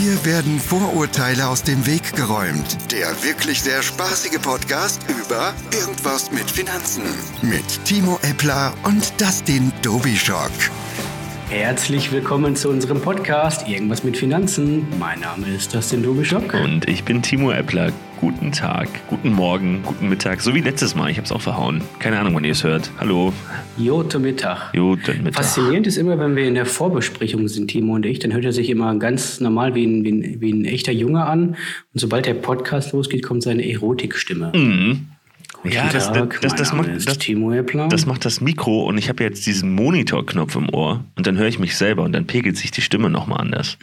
Hier werden Vorurteile aus dem Weg geräumt. Der wirklich sehr spaßige Podcast über Irgendwas mit Finanzen. Mit Timo Eppler und Dustin Dobischock. Herzlich willkommen zu unserem Podcast Irgendwas mit Finanzen. Mein Name ist Dustin Dobischock. Und ich bin Timo Eppler. Guten Tag, guten Morgen, guten Mittag. So wie letztes Mal. Ich habe es auch verhauen. Keine Ahnung, wann ihr es hört. Hallo. Jote Mittag. Jote Mittag. Faszinierend ist immer, wenn wir in der Vorbesprechung sind, Timo und ich, dann hört er sich immer ganz normal wie ein, wie ein, wie ein echter Junge an. Und sobald der Podcast losgeht, kommt seine Erotikstimme. Mhm. Ja, das, das, das, macht, das, macht das Mikro und ich habe jetzt diesen Monitorknopf im Ohr und dann höre ich mich selber und dann pegelt sich die Stimme nochmal anders.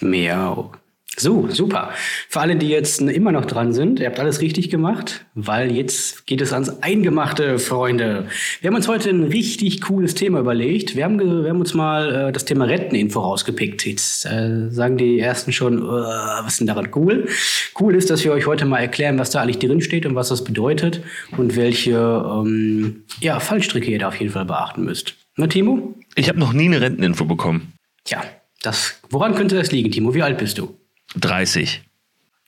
Miau. So, super. Für alle, die jetzt immer noch dran sind, ihr habt alles richtig gemacht, weil jetzt geht es ans Eingemachte, Freunde. Wir haben uns heute ein richtig cooles Thema überlegt. Wir haben, wir haben uns mal äh, das Thema Renteninfo rausgepickt. Jetzt äh, sagen die Ersten schon, äh, was ist denn daran cool? Cool ist, dass wir euch heute mal erklären, was da eigentlich drin steht und was das bedeutet und welche ähm, ja, Fallstricke ihr da auf jeden Fall beachten müsst. Na, Timo? Ich habe noch nie eine Renteninfo bekommen. Tja, das, woran könnte das liegen, Timo? Wie alt bist du? 30.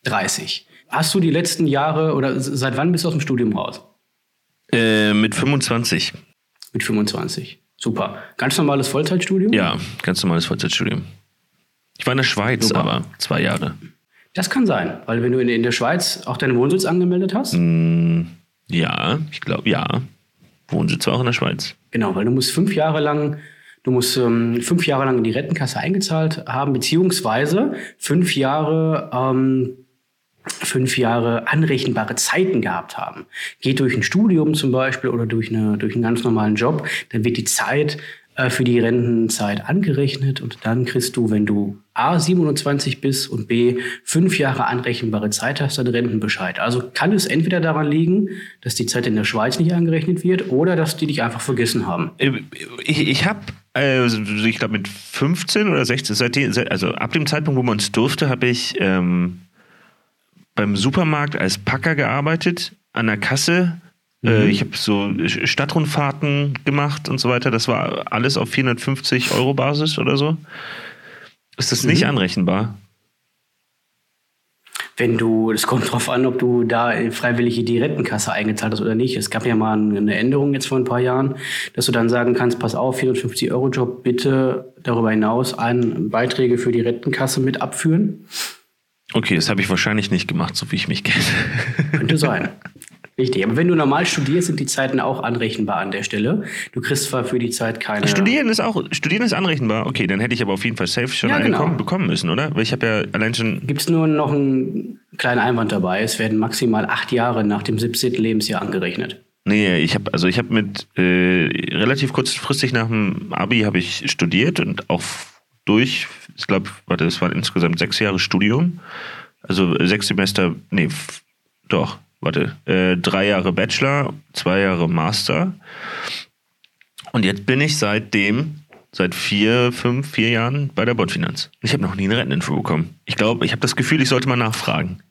30. Hast du die letzten Jahre oder seit wann bist du aus dem Studium raus? Äh, mit 25. Mit 25. Super. Ganz normales Vollzeitstudium? Ja, ganz normales Vollzeitstudium. Ich war in der Schweiz, Super. aber zwei Jahre. Das kann sein, weil wenn du in, in der Schweiz auch deinen Wohnsitz angemeldet hast, Ja, ich glaube, ja. Wohnsitz war auch in der Schweiz. genau, weil du musst fünf Jahre lang, du musst ähm, fünf Jahre lang in die Rentenkasse eingezahlt haben, beziehungsweise fünf Jahre ähm, fünf Jahre anrechenbare Zeiten gehabt haben. Geht durch ein Studium zum Beispiel oder durch, eine, durch einen ganz normalen Job, dann wird die Zeit äh, für die Rentenzeit angerechnet und dann kriegst du, wenn du A 27 bist und B fünf Jahre anrechenbare Zeit hast, dann Rentenbescheid. Also kann es entweder daran liegen, dass die Zeit in der Schweiz nicht angerechnet wird oder dass die dich einfach vergessen haben. Ich, ich habe, äh, ich glaube mit 15 oder 16, seitdem, seit- also ab dem Zeitpunkt, wo man es durfte, habe ich ähm, beim Supermarkt als Packer gearbeitet, an der Kasse. Äh, ich habe so Stadtrundfahrten gemacht und so weiter. Das war alles auf 450 Euro Basis oder so. Ist das nicht anrechenbar? Wenn du, es kommt drauf an, ob du da freiwillig in die Rentenkasse eingezahlt hast oder nicht. Es gab ja mal eine Änderung jetzt vor ein paar Jahren, dass du dann sagen kannst, pass auf, 450 Euro Job, bitte darüber hinaus ein Beiträge für die Rentenkasse mit abführen. Okay, das habe ich wahrscheinlich nicht gemacht, so wie ich mich kenne. Könnte sein. Richtig. Aber wenn du normal studierst, sind die Zeiten auch anrechenbar an der Stelle. Du kriegst zwar für die Zeit keine. Studieren ist auch, Studieren ist anrechenbar. Okay, dann hätte ich aber auf jeden Fall safe schon Ja, eine genau. bekommen- müssen, oder? Weil ich habe ja allein schon Gibt es nur noch einen kleinen Einwand dabei. Es werden maximal acht Jahre nach dem 17. Lebensjahr angerechnet. Nee, ich habe also ich habe mit äh, relativ kurzfristig nach dem Abi habe ich studiert und auch durch, ich glaube, warte, es waren insgesamt sechs Jahre Studium, also sechs Semester, nee, doch, warte, äh, drei Jahre Bachelor, zwei Jahre Master und jetzt bin ich seitdem seit vier, fünf, vier Jahren bei der Botfinanz. Ich habe noch nie eine Renteninfo bekommen. Ich glaube, ich habe das Gefühl, ich sollte mal nachfragen.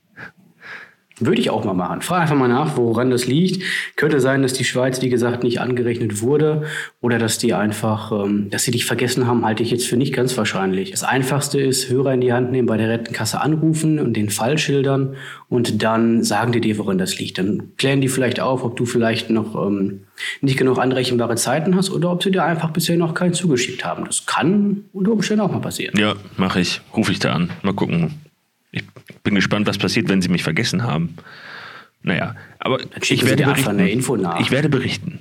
Würde ich auch mal machen. Frag einfach mal nach, woran das liegt. Könnte sein, dass die Schweiz, wie gesagt, nicht angerechnet wurde oder dass die einfach, ähm, dass sie dich vergessen haben, halte ich jetzt für nicht ganz wahrscheinlich. Das Einfachste ist, Hörer in die Hand nehmen, bei der Rentenkasse anrufen und den Fall schildern und dann sagen die dir, woran das liegt. Dann klären die vielleicht auf, ob du vielleicht noch ähm, nicht genug anrechenbare Zeiten hast oder ob sie dir einfach bisher noch keinen zugeschickt haben. Das kann unter Umständen auch mal passieren. Ja, mache ich. Rufe ich da an. Mal gucken. Ich bin gespannt, was passiert, wenn sie mich vergessen haben. Naja, aber ich werde berichten. eine Info nach. Ich werde berichten.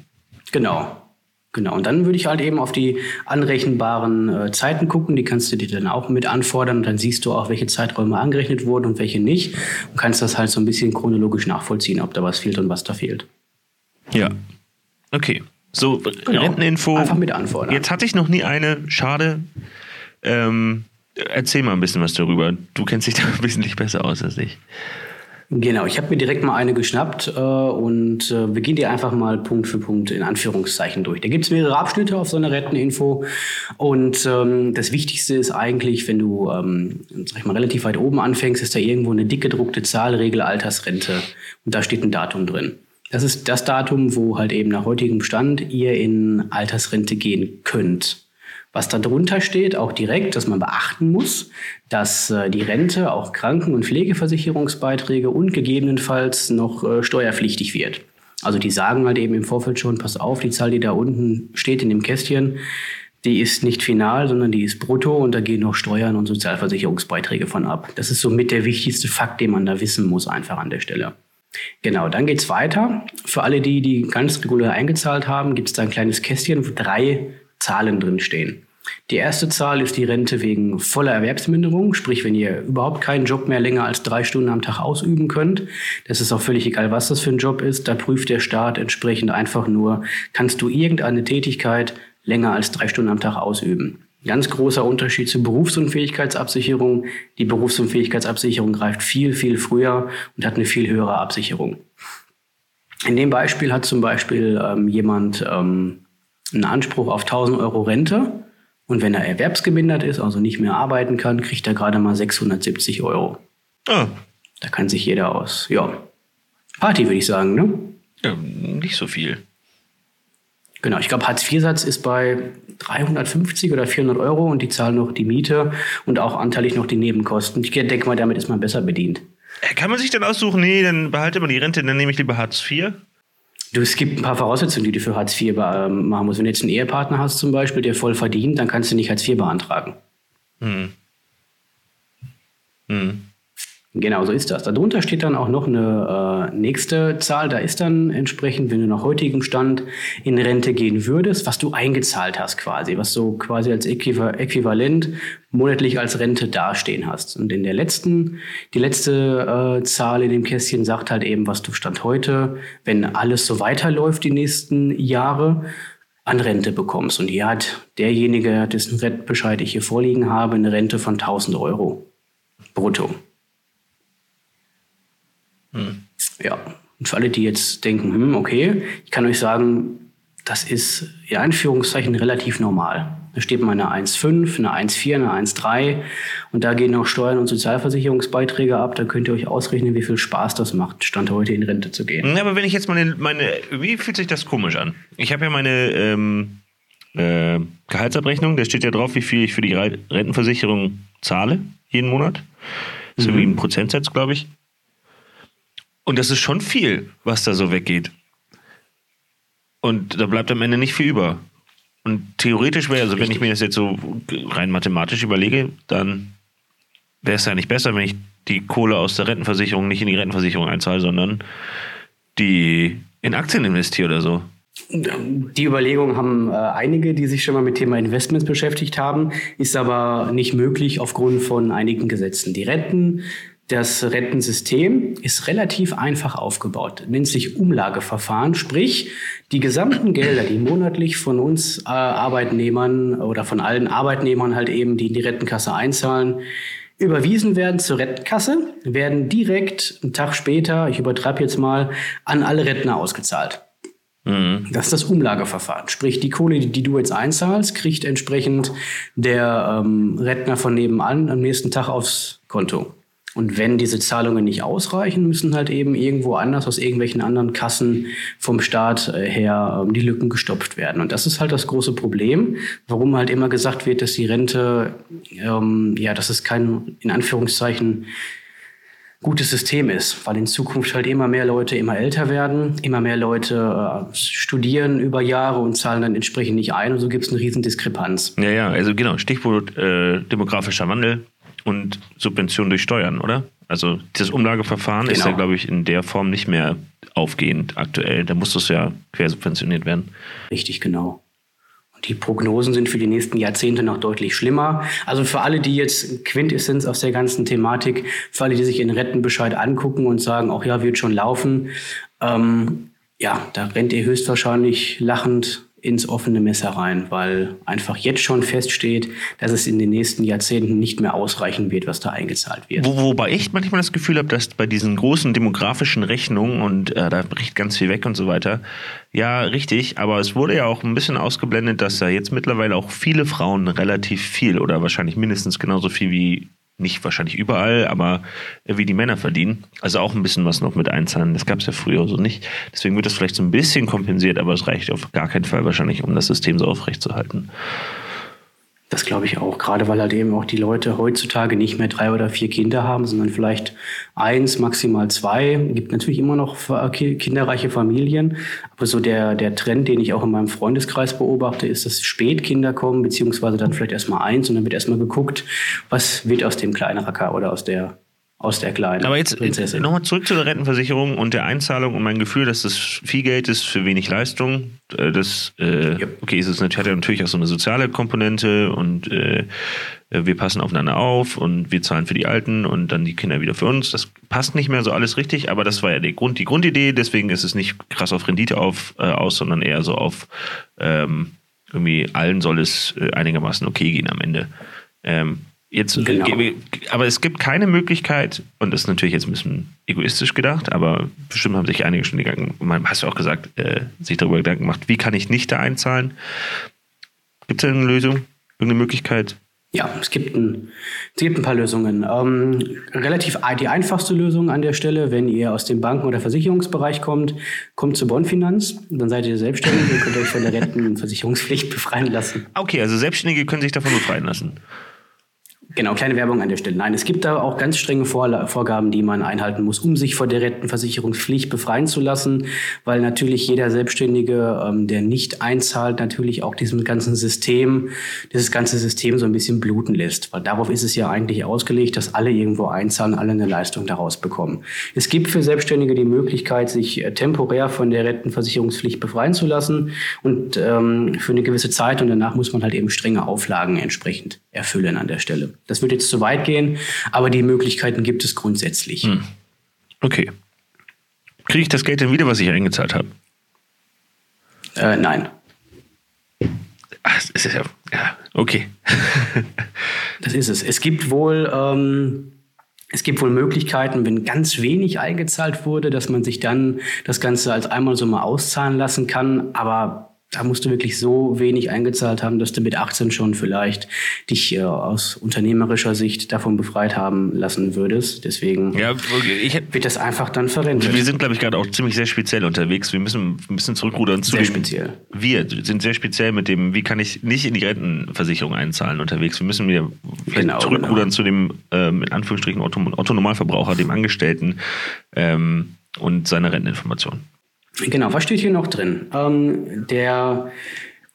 Genau. Genau. Und dann würde ich halt eben auf die anrechenbaren äh, Zeiten gucken. Die kannst du dir dann auch mit anfordern. Und dann siehst du auch, welche Zeiträume angerechnet wurden und welche nicht. Und kannst das halt so ein bisschen chronologisch nachvollziehen, ob da was fehlt und was da fehlt. Ja. Okay. So, Genau. Renteninfo. Einfach mit anfordern. Jetzt hatte ich noch nie eine. Schade. Ähm, erzähl mal ein bisschen was darüber. Du kennst dich da wesentlich besser aus als ich. Genau, ich habe mir direkt mal eine geschnappt äh, und äh, wir gehen einfach mal Punkt für Punkt in Anführungszeichen durch. Da gibt es mehrere Abschnitte auf so einer Renteninfo und ähm, das Wichtigste ist eigentlich, wenn du ähm, sag ich mal, relativ weit oben anfängst, ist da irgendwo eine dick gedruckte Zahl, Regel Altersrente und da steht ein Datum drin. Das ist das Datum, wo halt eben nach heutigem Stand ihr in Altersrente gehen könnt. Was da drunter steht, auch direkt, dass man beachten muss, dass äh, die Rente auch Kranken- und Pflegeversicherungsbeiträge und gegebenenfalls noch äh, steuerpflichtig wird. Also die sagen halt eben im Vorfeld schon, pass auf, die Zahl, die da unten steht in dem Kästchen, die ist nicht final, sondern die ist brutto und da gehen noch Steuern und Sozialversicherungsbeiträge von ab. Das ist somit der wichtigste Fakt, den man da wissen muss, einfach an der Stelle. Genau, dann geht's weiter. Für alle, die, die ganz regulär eingezahlt haben, gibt es da ein kleines Kästchen, wo drei Zahlen drin stehen. Die erste Zahl ist die Rente wegen voller Erwerbsminderung, sprich, wenn ihr überhaupt keinen Job mehr länger als drei Stunden am Tag ausüben könnt. Das ist auch völlig egal, was das für ein Job ist. Da prüft der Staat entsprechend einfach nur, kannst du irgendeine Tätigkeit länger als drei Stunden am Tag ausüben. Ganz großer Unterschied zur Berufsunfähigkeitsabsicherung. Die Berufsunfähigkeitsabsicherung greift viel, viel früher und hat eine viel höhere Absicherung. In dem Beispiel hat zum Beispiel ähm, jemand ähm, einen Anspruch auf 1000 Euro Rente und wenn er erwerbsgemindert ist, also nicht mehr arbeiten kann, kriegt er gerade mal 670 Euro. Ah. Da kann sich jeder aus, ja, Party würde ich sagen, ne? Ja, nicht so viel. Genau, ich glaube, Hartz-IV-Satz ist bei 350 oder 400 Euro und die zahlen noch die Miete und auch anteilig noch die Nebenkosten. Ich denke mal, damit ist man besser bedient. Äh, kann man sich dann aussuchen, nee, dann behalte mal die Rente, dann nehme ich lieber Hartz IV? Du, es gibt ein paar Voraussetzungen, die du für Hartz IV machen musst. Wenn du jetzt einen Ehepartner hast zum Beispiel, der voll verdient, dann kannst du nicht Hartz IV beantragen. Hm. Hm. Genau, so ist das. Darunter steht dann auch noch eine äh, nächste Zahl. Da ist dann entsprechend, wenn du nach heutigem Stand in Rente gehen würdest, was du eingezahlt hast quasi, was du quasi als Äquivalent monatlich als Rente dastehen hast. Und in der letzten, die letzte äh, Zahl in dem Kästchen sagt halt eben, was du Stand heute, wenn alles so weiterläuft die nächsten Jahre, an Rente bekommst. Und hier hat derjenige, dessen Rentenbescheid ich hier vorliegen habe, eine Rente von 1000 Euro brutto. Hm. Ja, und für alle, die jetzt denken, hm, okay, ich kann euch sagen, das ist in Anführungszeichen relativ normal. Da steht mal eine 1,5, eine 1,4, eine 1,3 und da gehen noch Steuern und Sozialversicherungsbeiträge ab. Da könnt ihr euch ausrechnen, wie viel Spaß das macht, Stand heute in Rente zu gehen. Ja, aber wenn ich jetzt meine, meine wie fühlt sich das komisch an? Ich habe ja meine ähm, äh, Gehaltsabrechnung, da steht ja drauf, wie viel ich für die Rentenversicherung zahle jeden Monat. So mhm. wie ein Prozentsatz, glaube ich. Und das ist schon viel, was da so weggeht. Und da bleibt am Ende nicht viel über. Und theoretisch wäre, also wenn ich mir das jetzt so rein mathematisch überlege, dann wäre es ja nicht besser, wenn ich die Kohle aus der Rentenversicherung nicht in die Rentenversicherung einzahle, sondern die in Aktien investiere oder so. Die Überlegungen haben äh, einige, die sich schon mal mit Thema Investments beschäftigt haben, ist aber nicht möglich aufgrund von einigen Gesetzen. Die Renten das Rentensystem ist relativ einfach aufgebaut, nennt sich Umlageverfahren, sprich die gesamten Gelder, die monatlich von uns äh, Arbeitnehmern oder von allen Arbeitnehmern halt eben, die in die Rentenkasse einzahlen, überwiesen werden zur Rentenkasse, werden direkt einen Tag später, ich übertreibe jetzt mal, an alle Rentner ausgezahlt. Mhm. Das ist das Umlageverfahren. Sprich, die Kohle, die, die du jetzt einzahlst, kriegt entsprechend der ähm, Rentner von nebenan am nächsten Tag aufs Konto. Und wenn diese Zahlungen nicht ausreichen, müssen halt eben irgendwo anders aus irgendwelchen anderen Kassen vom Staat äh, her ähm, die Lücken gestopft werden. Und das ist halt das große Problem, warum halt immer gesagt wird, dass die Rente, ähm, ja, dass es kein, in Anführungszeichen, gutes System ist, weil in Zukunft halt immer mehr Leute immer älter werden, immer mehr Leute äh, studieren über Jahre und zahlen dann entsprechend nicht ein und so gibt es eine riesen Diskrepanz. Ja, ja, also genau, Stichwort äh, demografischer Wandel und Subvention durch Steuern, oder? Also das Umlageverfahren genau. ist ja, genau. glaube ich, in der Form nicht mehr aufgehend aktuell. Da muss das ja quersubventioniert werden. Richtig, genau. Und die Prognosen sind für die nächsten Jahrzehnte noch deutlich schlimmer. Also für alle, die jetzt Quintessenz aus der ganzen Thematik, für alle, die sich in Rentenbescheid angucken und sagen, auch ja, wird schon laufen, ähm, ja, da rennt ihr höchstwahrscheinlich lachend ins offene Messer rein, weil einfach jetzt schon feststeht, dass es in den nächsten Jahrzehnten nicht mehr ausreichen wird, was da eingezahlt wird. Wo, wobei ich manchmal das Gefühl habe, dass bei diesen großen demografischen Rechnungen und äh, da bricht ganz viel weg und so weiter, ja, richtig, aber es wurde ja auch ein bisschen ausgeblendet, dass da jetzt mittlerweile auch viele Frauen relativ viel oder wahrscheinlich mindestens genauso viel wie nicht wahrscheinlich überall, aber wie die Männer verdienen. Also auch ein bisschen was noch mit einzahlen. Das gab es ja früher so nicht. Deswegen wird das vielleicht so ein bisschen kompensiert, aber es reicht auf gar keinen Fall wahrscheinlich, um das System so aufrechtzuerhalten. Das glaube ich auch, gerade weil halt eben auch die Leute heutzutage nicht mehr drei oder vier Kinder haben, sondern vielleicht eins, maximal zwei. Es gibt natürlich immer noch kinderreiche Familien, aber so der, der Trend, den ich auch in meinem Freundeskreis beobachte, ist, dass spät Kinder kommen, beziehungsweise dann vielleicht erstmal eins und dann wird erstmal geguckt, was wird aus dem kleinen Racker oder aus der aus der kleinen Aber jetzt nochmal zurück zu der Rentenversicherung und der Einzahlung und mein Gefühl, dass das viel Geld ist für wenig Leistung. Äh, das, äh, ja. okay, es ist, hat ja natürlich auch so eine soziale Komponente und äh, wir passen aufeinander auf und wir zahlen für die Alten und dann die Kinder wieder für uns. Das passt nicht mehr so alles richtig, aber das war ja die, Grund, die Grundidee. Deswegen ist es nicht krass auf Rendite auf, äh, aus, sondern eher so auf ähm, irgendwie allen soll es äh, einigermaßen okay gehen am Ende. Ähm, Jetzt, genau. aber es gibt keine Möglichkeit, und das ist natürlich jetzt ein bisschen egoistisch gedacht, aber bestimmt haben sich einige schon Gedanken, man hast du auch gesagt, äh, sich darüber Gedanken gemacht, wie kann ich nicht da einzahlen? Gibt es eine Lösung, irgendeine Möglichkeit? Ja, es gibt ein, es gibt ein paar Lösungen. Ähm, relativ die einfachste Lösung an der Stelle, wenn ihr aus dem Banken- oder Versicherungsbereich kommt, kommt zur Bonfinanz, dann seid ihr selbstständig und könnt euch von der Rentenversicherungspflicht befreien lassen. Okay, also Selbstständige können sich davon befreien lassen. Genau, kleine Werbung an der Stelle. Nein, es gibt da auch ganz strenge Vorgaben, die man einhalten muss, um sich vor der Rentenversicherungspflicht befreien zu lassen, weil natürlich jeder Selbstständige, ähm, der nicht einzahlt, natürlich auch diesem ganzen System, dieses ganze System so ein bisschen bluten lässt. Weil darauf ist es ja eigentlich ausgelegt, dass alle irgendwo einzahlen, alle eine Leistung daraus bekommen. Es gibt für Selbstständige die Möglichkeit, sich äh, temporär von der Rentenversicherungspflicht befreien zu lassen und ähm, für eine gewisse Zeit und danach muss man halt eben strenge Auflagen entsprechend erfüllen an der Stelle. Das wird jetzt zu weit gehen, aber die Möglichkeiten gibt es grundsätzlich. Hm. Okay. Kriege ich das Geld denn wieder, was ich eingezahlt habe? Äh, nein. Ach, ist ja, ja okay. das ist es. Es gibt wohl, ähm, es gibt wohl Möglichkeiten, wenn ganz wenig eingezahlt wurde, dass man sich dann das Ganze als einmal so mal auszahlen lassen kann. Aber da musst du wirklich so wenig eingezahlt haben, dass du mit 18 schon vielleicht dich äh, aus unternehmerischer Sicht davon befreit haben lassen würdest. Deswegen ja, ich, wird das einfach dann verwendet. Wir sind, glaube ich, gerade auch ziemlich sehr speziell unterwegs. Wir müssen ein bisschen zurückrudern zu sehr dem, speziell. Wir sind sehr speziell mit dem, wie kann ich nicht in die Rentenversicherung einzahlen unterwegs. Wir müssen wieder vielleicht genau, zurückrudern genau. zu dem, ähm, in Anführungsstrichen, Otto, Otto Normalverbraucher, dem Angestellten ähm, und seiner Renteninformation. Genau, was steht hier noch drin? Ähm, der,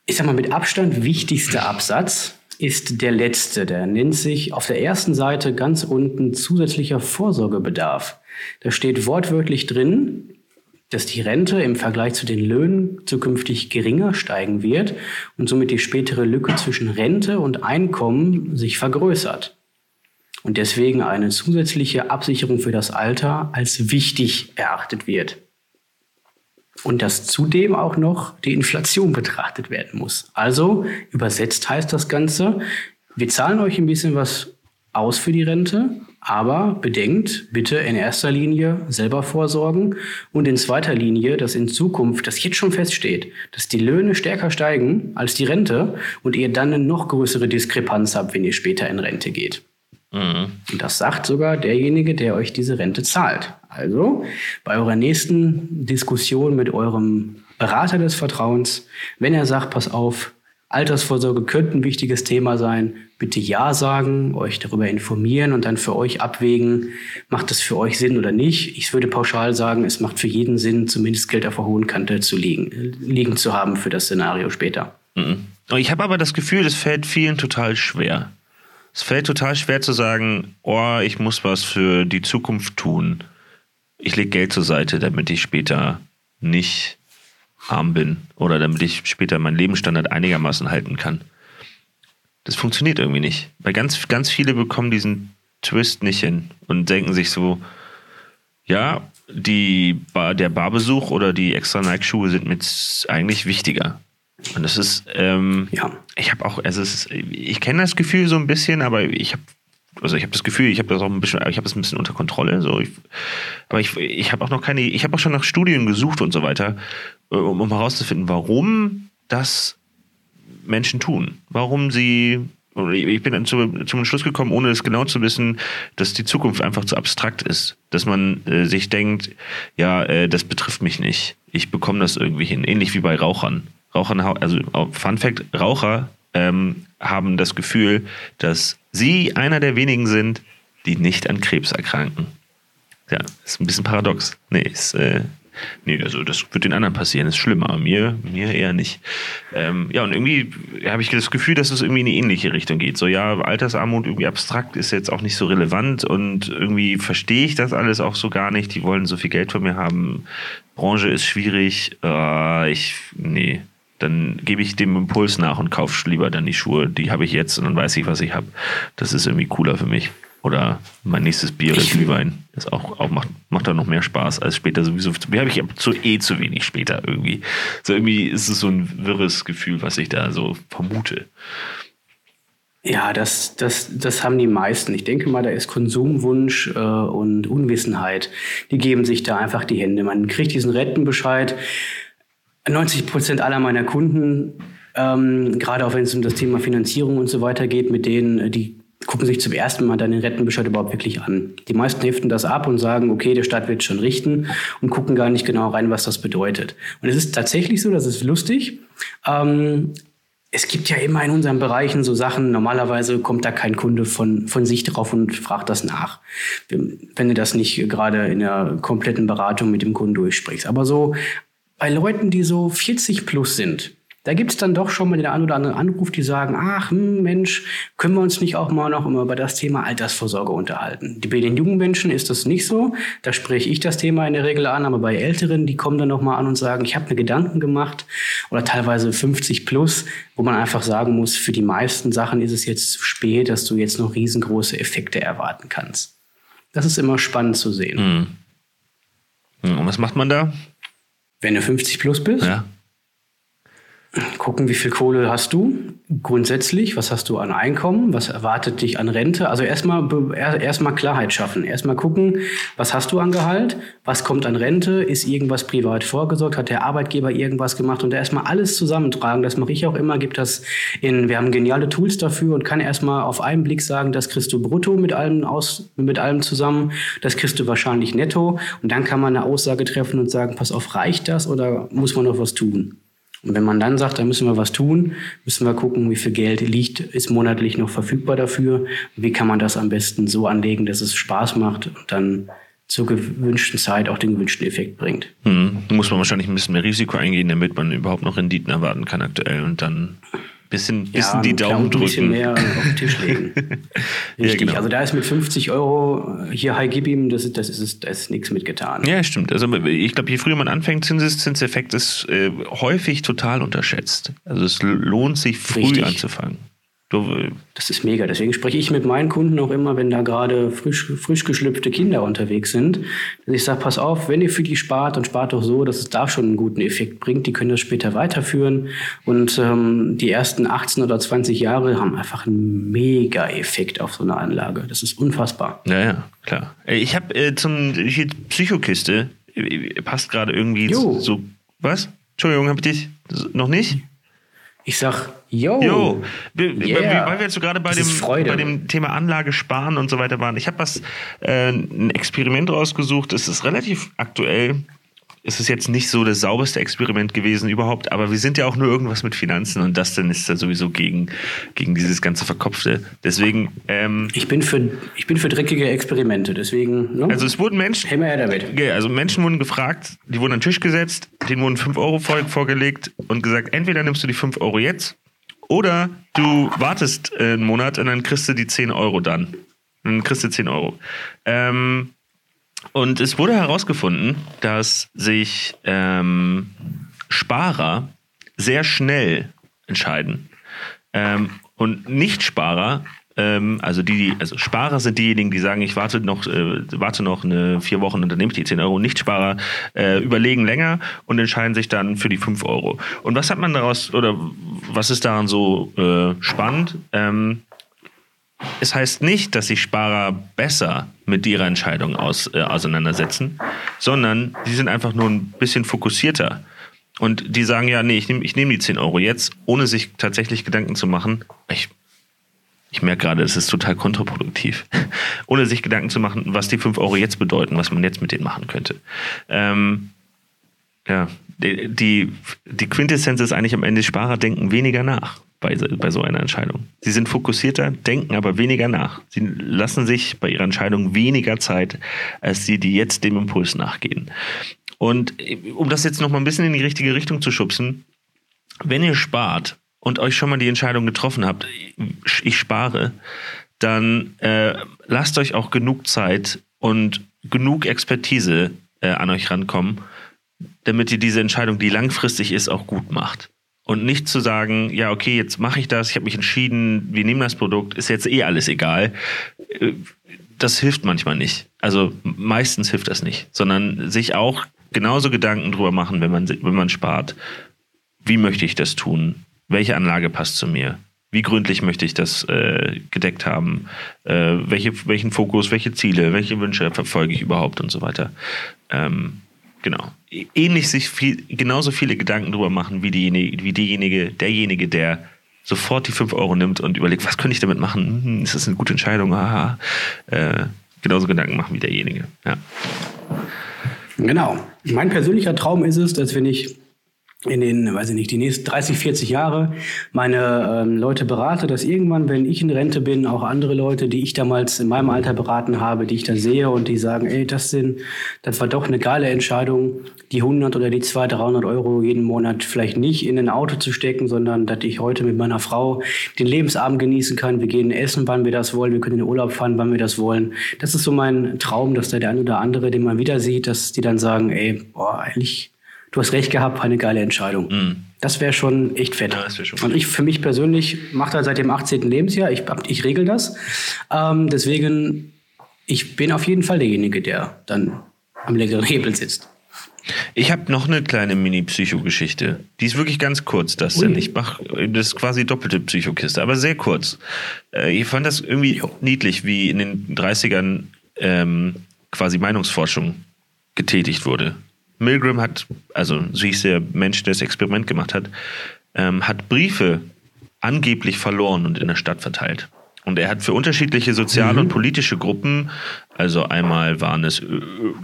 ich sag mal, mit Abstand wichtigste Absatz ist der letzte. Der nennt sich auf der ersten Seite ganz unten zusätzlicher Vorsorgebedarf. Da steht wortwörtlich drin, dass die Rente im Vergleich zu den Löhnen zukünftig geringer steigen wird und somit die spätere Lücke zwischen Rente und Einkommen sich vergrößert. Und deswegen eine zusätzliche Absicherung für das Alter als wichtig erachtet wird. Und dass zudem auch noch die Inflation betrachtet werden muss. Also übersetzt heißt das Ganze, wir zahlen euch ein bisschen was aus für die Rente, aber bedenkt bitte in erster Linie selber vorsorgen und in zweiter Linie, dass in Zukunft, das jetzt schon feststeht, dass die Löhne stärker steigen als die Rente und ihr dann eine noch größere Diskrepanz habt, wenn ihr später in Rente geht. Mhm. Und das sagt sogar derjenige, der euch diese Rente zahlt. Also bei eurer nächsten Diskussion mit eurem Berater des Vertrauens, wenn er sagt, pass auf, Altersvorsorge könnte ein wichtiges Thema sein, bitte Ja sagen, euch darüber informieren und dann für euch abwägen, macht das für euch Sinn oder nicht. Ich würde pauschal sagen, es macht für jeden Sinn, zumindest Geld auf der hohen Kante zu liegen, liegen zu haben für das Szenario später. Mhm. Ich habe aber das Gefühl, es fällt vielen total schwer. Es fällt total schwer zu sagen, oh, ich muss was für die Zukunft tun ich lege Geld zur Seite, damit ich später nicht arm bin oder damit ich später meinen Lebensstandard einigermaßen halten kann. Das funktioniert irgendwie nicht. Weil ganz, ganz viele bekommen diesen Twist nicht hin und denken sich so, ja, die Bar, der Barbesuch oder die extra Nike-Schuhe sind mir eigentlich wichtiger. Und das ist, ähm, ja. ich habe auch, also ist, ich kenne das Gefühl so ein bisschen, aber ich habe also ich habe das Gefühl, ich habe das auch ein bisschen, ich habe das ein bisschen unter Kontrolle. So, ich, aber ich, ich habe auch noch keine, ich habe auch schon nach Studien gesucht und so weiter, äh, um, um herauszufinden, warum das Menschen tun, warum sie ich bin zu, zum Schluss gekommen, ohne es genau zu wissen, dass die Zukunft einfach zu abstrakt ist. Dass man äh, sich denkt, ja, äh, das betrifft mich nicht. Ich bekomme das irgendwie hin. Ähnlich wie bei Rauchern. Rauchern, also Fun Fact, Raucher ähm, haben das Gefühl, dass sie einer der wenigen sind, die nicht an Krebs erkranken. Ja, ist ein bisschen paradox. Nee, ist, äh, nee also das wird den anderen passieren, ist schlimm, aber mir, mir eher nicht. Ähm, ja, und irgendwie habe ich das Gefühl, dass es irgendwie in eine ähnliche Richtung geht. So, ja, Altersarmut irgendwie abstrakt ist jetzt auch nicht so relevant und irgendwie verstehe ich das alles auch so gar nicht. Die wollen so viel Geld von mir haben. Branche ist schwierig. Äh, ich, nee, dann gebe ich dem Impuls nach und kaufe lieber dann die Schuhe. Die habe ich jetzt und dann weiß ich, was ich habe. Das ist irgendwie cooler für mich. Oder mein nächstes Bier oder Glühwein. Das auch, auch macht, macht da noch mehr Spaß als später sowieso. Wie habe ich zu eh zu wenig später irgendwie. So irgendwie ist es so ein wirres Gefühl, was ich da so vermute. Ja, das, das, das haben die meisten. Ich denke mal, da ist Konsumwunsch äh, und Unwissenheit. Die geben sich da einfach die Hände. Man kriegt diesen Rentenbescheid. 90 Prozent aller meiner Kunden, ähm, gerade auch wenn es um das Thema Finanzierung und so weiter geht, mit denen, die gucken sich zum ersten Mal dann den Rentenbescheid überhaupt wirklich an. Die meisten heften das ab und sagen, okay, der Staat wird schon richten und gucken gar nicht genau rein, was das bedeutet. Und es ist tatsächlich so, das ist lustig. Ähm, es gibt ja immer in unseren Bereichen so Sachen, normalerweise kommt da kein Kunde von, von sich drauf und fragt das nach, wenn du das nicht gerade in der kompletten Beratung mit dem Kunden durchsprichst. Aber so bei Leuten, die so 40 plus sind, da gibt es dann doch schon mal den einen oder anderen Anruf, die sagen, ach hm, Mensch, können wir uns nicht auch mal noch immer über das Thema Altersvorsorge unterhalten. Bei den jungen Menschen ist das nicht so. Da spreche ich das Thema in der Regel an, aber bei Älteren, die kommen dann noch mal an und sagen, ich habe mir Gedanken gemacht oder teilweise 50 plus, wo man einfach sagen muss, für die meisten Sachen ist es jetzt zu spät, dass du jetzt noch riesengroße Effekte erwarten kannst. Das ist immer spannend zu sehen. Mhm. Und was macht man da? Wenn du 50 plus bist? Ja gucken, wie viel Kohle hast du grundsätzlich, was hast du an Einkommen, was erwartet dich an Rente. Also erstmal erstmal Klarheit schaffen, erstmal gucken, was hast du an Gehalt, was kommt an Rente, ist irgendwas privat vorgesorgt, hat der Arbeitgeber irgendwas gemacht? Und erstmal alles zusammentragen. Das mache ich auch immer, gibt das in, wir haben geniale Tools dafür und kann erstmal auf einen Blick sagen, das kriegst du brutto mit allem aus, mit allem zusammen, das kriegst du wahrscheinlich netto. Und dann kann man eine Aussage treffen und sagen, pass auf, reicht das oder muss man noch was tun? Und wenn man dann sagt, da müssen wir was tun, müssen wir gucken, wie viel Geld liegt, ist monatlich noch verfügbar dafür. Wie kann man das am besten so anlegen, dass es Spaß macht und dann zur gewünschten Zeit auch den gewünschten Effekt bringt. Mhm. Muss man wahrscheinlich ein bisschen mehr Risiko eingehen, damit man überhaupt noch Renditen erwarten kann aktuell und dann bisschen, bisschen ja, die Daumen drücken. Ein bisschen mehr auf den Tisch legen. Richtig. Ja, genau. Also da ist mit 50 Euro hier High gib ihm, das ist, das ist, das ist nichts mitgetan. Ja, stimmt. Also ich glaube, je früher man anfängt, Zinseszinseffekt ist äh, häufig total unterschätzt. Also es lohnt sich früh Richtig. anzufangen. Das ist mega. Deswegen spreche ich mit meinen Kunden auch immer, wenn da gerade frisch, frisch geschlüpfte Kinder unterwegs sind, dass ich sage, pass auf, wenn ihr für die spart, dann spart doch so, dass es da schon einen guten Effekt bringt. Die können das später weiterführen. Und ähm, die ersten 18 oder 20 Jahre haben einfach einen mega Effekt auf so eine Anlage. Das ist unfassbar. Ja, ja, klar. Ich habe äh, zum hier Psychokiste, äh, passt gerade irgendwie jo. so. Was? Entschuldigung, habe ich dich noch nicht? Ich sag, yo. Yo. Yeah. Weil wir jetzt so gerade bei dem, bei dem Thema Anlage sparen und so weiter waren. Ich habe was, äh, ein Experiment rausgesucht. Es ist relativ aktuell es ist jetzt nicht so das sauberste Experiment gewesen überhaupt, aber wir sind ja auch nur irgendwas mit Finanzen und das dann ist ja sowieso gegen, gegen dieses ganze Verkopfte. Deswegen. Ähm, ich, bin für, ich bin für dreckige Experimente, deswegen. Ne? Also es wurden Menschen. Hey, her damit. Also Menschen wurden gefragt, die wurden an den Tisch gesetzt, denen wurden 5 Euro vorgelegt und gesagt, entweder nimmst du die 5 Euro jetzt oder du wartest einen Monat und dann kriegst du die 10 Euro dann. Dann kriegst du 10 Euro. Ähm, und es wurde herausgefunden, dass sich ähm, Sparer sehr schnell entscheiden. Ähm, und Nicht-Sparer, ähm, also die, also Sparer sind diejenigen, die sagen, ich warte noch, äh, warte noch eine vier Wochen und dann nehme ich die 10 Euro. Nicht-Sparer äh, überlegen länger und entscheiden sich dann für die 5 Euro. Und was hat man daraus, oder was ist daran so äh, spannend? Ähm, es heißt nicht, dass sich Sparer besser mit ihrer Entscheidung aus, äh, auseinandersetzen, sondern sie sind einfach nur ein bisschen fokussierter. Und die sagen ja, nee, ich nehme ich nehm die 10 Euro jetzt, ohne sich tatsächlich Gedanken zu machen. Ich, ich merke gerade, es ist total kontraproduktiv. ohne sich Gedanken zu machen, was die 5 Euro jetzt bedeuten, was man jetzt mit denen machen könnte. Ähm, ja, die, die, die Quintessenz ist eigentlich am Ende, Sparer denken weniger nach. Bei, bei so einer Entscheidung. Sie sind fokussierter, denken aber weniger nach. Sie lassen sich bei ihrer Entscheidung weniger Zeit, als sie, die jetzt dem Impuls nachgehen. Und um das jetzt noch mal ein bisschen in die richtige Richtung zu schubsen, wenn ihr spart und euch schon mal die Entscheidung getroffen habt, ich spare, dann äh, lasst euch auch genug Zeit und genug Expertise äh, an euch rankommen, damit ihr diese Entscheidung, die langfristig ist, auch gut macht. Und nicht zu sagen, ja, okay, jetzt mache ich das, ich habe mich entschieden, wir nehmen das Produkt, ist jetzt eh alles egal. Das hilft manchmal nicht. Also meistens hilft das nicht, sondern sich auch genauso Gedanken drüber machen, wenn man, wenn man spart. Wie möchte ich das tun? Welche Anlage passt zu mir? Wie gründlich möchte ich das äh, gedeckt haben? Äh, welche, welchen Fokus, welche Ziele, welche Wünsche verfolge ich überhaupt und so weiter? Ähm, Genau. Ähnlich sich viel, genauso viele Gedanken drüber machen wie diejenige, wie diejenige, derjenige, der sofort die 5 Euro nimmt und überlegt, was könnte ich damit machen? Hm, ist das eine gute Entscheidung? Aha. Äh, genauso Gedanken machen wie derjenige. Ja. Genau. Mein persönlicher Traum ist es, dass wenn ich in den, weiß ich nicht, die nächsten 30, 40 Jahre meine ähm, Leute berate, dass irgendwann, wenn ich in Rente bin, auch andere Leute, die ich damals in meinem Alter beraten habe, die ich da sehe und die sagen, ey, das sind, das war doch eine geile Entscheidung, die 100 oder die 200, 300 Euro jeden Monat vielleicht nicht in ein Auto zu stecken, sondern dass ich heute mit meiner Frau den Lebensabend genießen kann. Wir gehen essen, wann wir das wollen. Wir können in den Urlaub fahren, wann wir das wollen. Das ist so mein Traum, dass da der eine oder andere, den man wieder sieht, dass die dann sagen, ey, boah, eigentlich du hast recht gehabt, eine geile Entscheidung. Mhm. Das wäre schon echt fett. Ja, schon und ich für mich persönlich mache das seit dem 18. Lebensjahr. Ich, ich regel das. Ähm, deswegen, ich bin auf jeden Fall derjenige, der dann am längeren Hebel sitzt. Ich habe noch eine kleine Mini-Psycho-Geschichte. Die ist wirklich ganz kurz, das denn. Ich mache das ist quasi doppelte Psychokiste, aber sehr kurz. Äh, ich fand das irgendwie niedlich, wie in den 30ern ähm, quasi Meinungsforschung getätigt wurde. Milgram hat, also so hieß der Mensch, der das Experiment gemacht hat, ähm, hat Briefe angeblich verloren und in der Stadt verteilt. Und er hat für unterschiedliche soziale mhm. und politische Gruppen, also einmal waren es,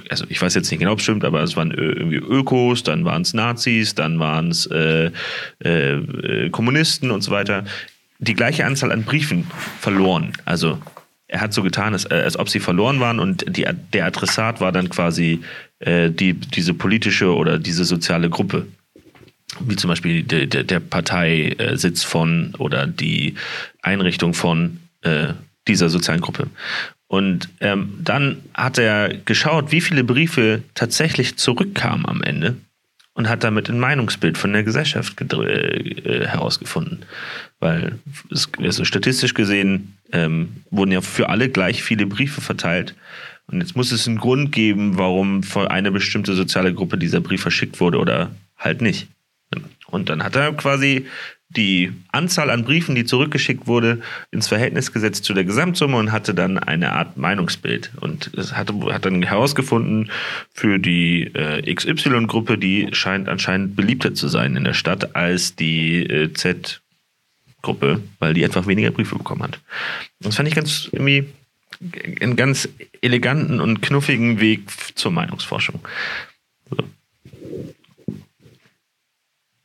also ich weiß jetzt nicht genau, ob es stimmt, aber es waren irgendwie Ökos, dann waren es Nazis, dann waren es äh, äh, Kommunisten und so weiter, die gleiche Anzahl an Briefen verloren. Also er hat so getan, als, äh, als ob sie verloren waren und die, der Adressat war dann quasi äh, die, diese politische oder diese soziale Gruppe. Wie zum Beispiel de, de, der Parteisitz von oder die Einrichtung von äh, dieser sozialen Gruppe. Und ähm, dann hat er geschaut, wie viele Briefe tatsächlich zurückkamen am Ende und hat damit ein Meinungsbild von der Gesellschaft äh, herausgefunden. Weil es, also statistisch gesehen ähm, wurden ja für alle gleich viele Briefe verteilt. Und jetzt muss es einen Grund geben, warum für eine bestimmte soziale Gruppe dieser Brief verschickt wurde oder halt nicht. Und dann hat er quasi die Anzahl an Briefen, die zurückgeschickt wurde, ins Verhältnis gesetzt zu der Gesamtsumme und hatte dann eine Art Meinungsbild. Und es hat, hat dann herausgefunden, für die äh, XY-Gruppe, die scheint anscheinend beliebter zu sein in der Stadt als die äh, Z-Gruppe, weil die einfach weniger Briefe bekommen hat. Das fand ich ganz irgendwie einen ganz eleganten und knuffigen Weg zur Meinungsforschung. So.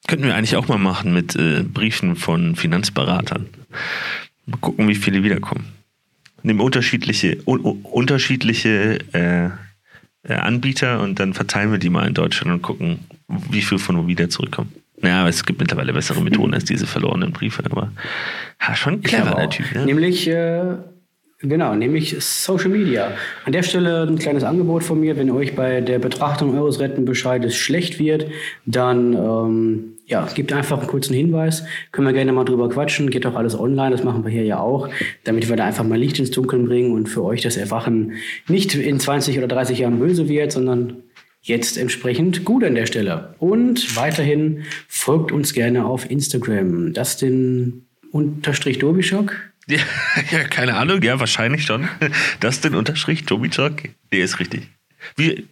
Könnten wir eigentlich auch mal machen mit äh, Briefen von Finanzberatern. Mal gucken, wie viele wiederkommen. Nehmen unterschiedliche, un unterschiedliche äh, äh, Anbieter und dann verteilen wir die mal in Deutschland und gucken, wie viel von wo wieder zurückkommen. Ja, es gibt mittlerweile bessere Methoden als diese verlorenen Briefe, aber ha, schon clever, der Typ. Ja? Nämlich äh, Genau, nämlich Social Media. An der Stelle ein kleines Angebot von mir, wenn euch bei der Betrachtung eures Rentenbescheides schlecht wird, dann ähm, ja, gebt einfach einen kurzen Hinweis. Können wir gerne mal drüber quatschen. Geht auch alles online, das machen wir hier ja auch, damit wir da einfach mal Licht ins Dunkeln bringen und für euch das Erwachen nicht in 20 oder 30 Jahren böse wird, sondern jetzt entsprechend gut an der Stelle. Und weiterhin folgt uns gerne auf Instagram. Dustin unterstrich Dobischock. Ja, ja, keine Ahnung, ja, wahrscheinlich schon. Das den Unterstrich, Tobichok, der ist richtig. Wie,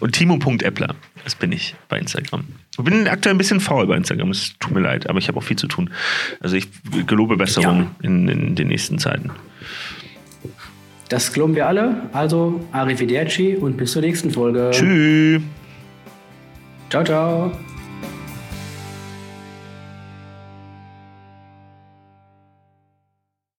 und Timo.eppler, das bin ich bei Instagram. Ich bin aktuell ein bisschen faul bei Instagram, es tut mir leid, aber ich habe auch viel zu tun. Also ich gelobe Besserung ja. in, in den nächsten Zeiten. Das glauben wir alle. Also, arrivederci und bis zur nächsten Folge. Tschüss. Ciao, ciao.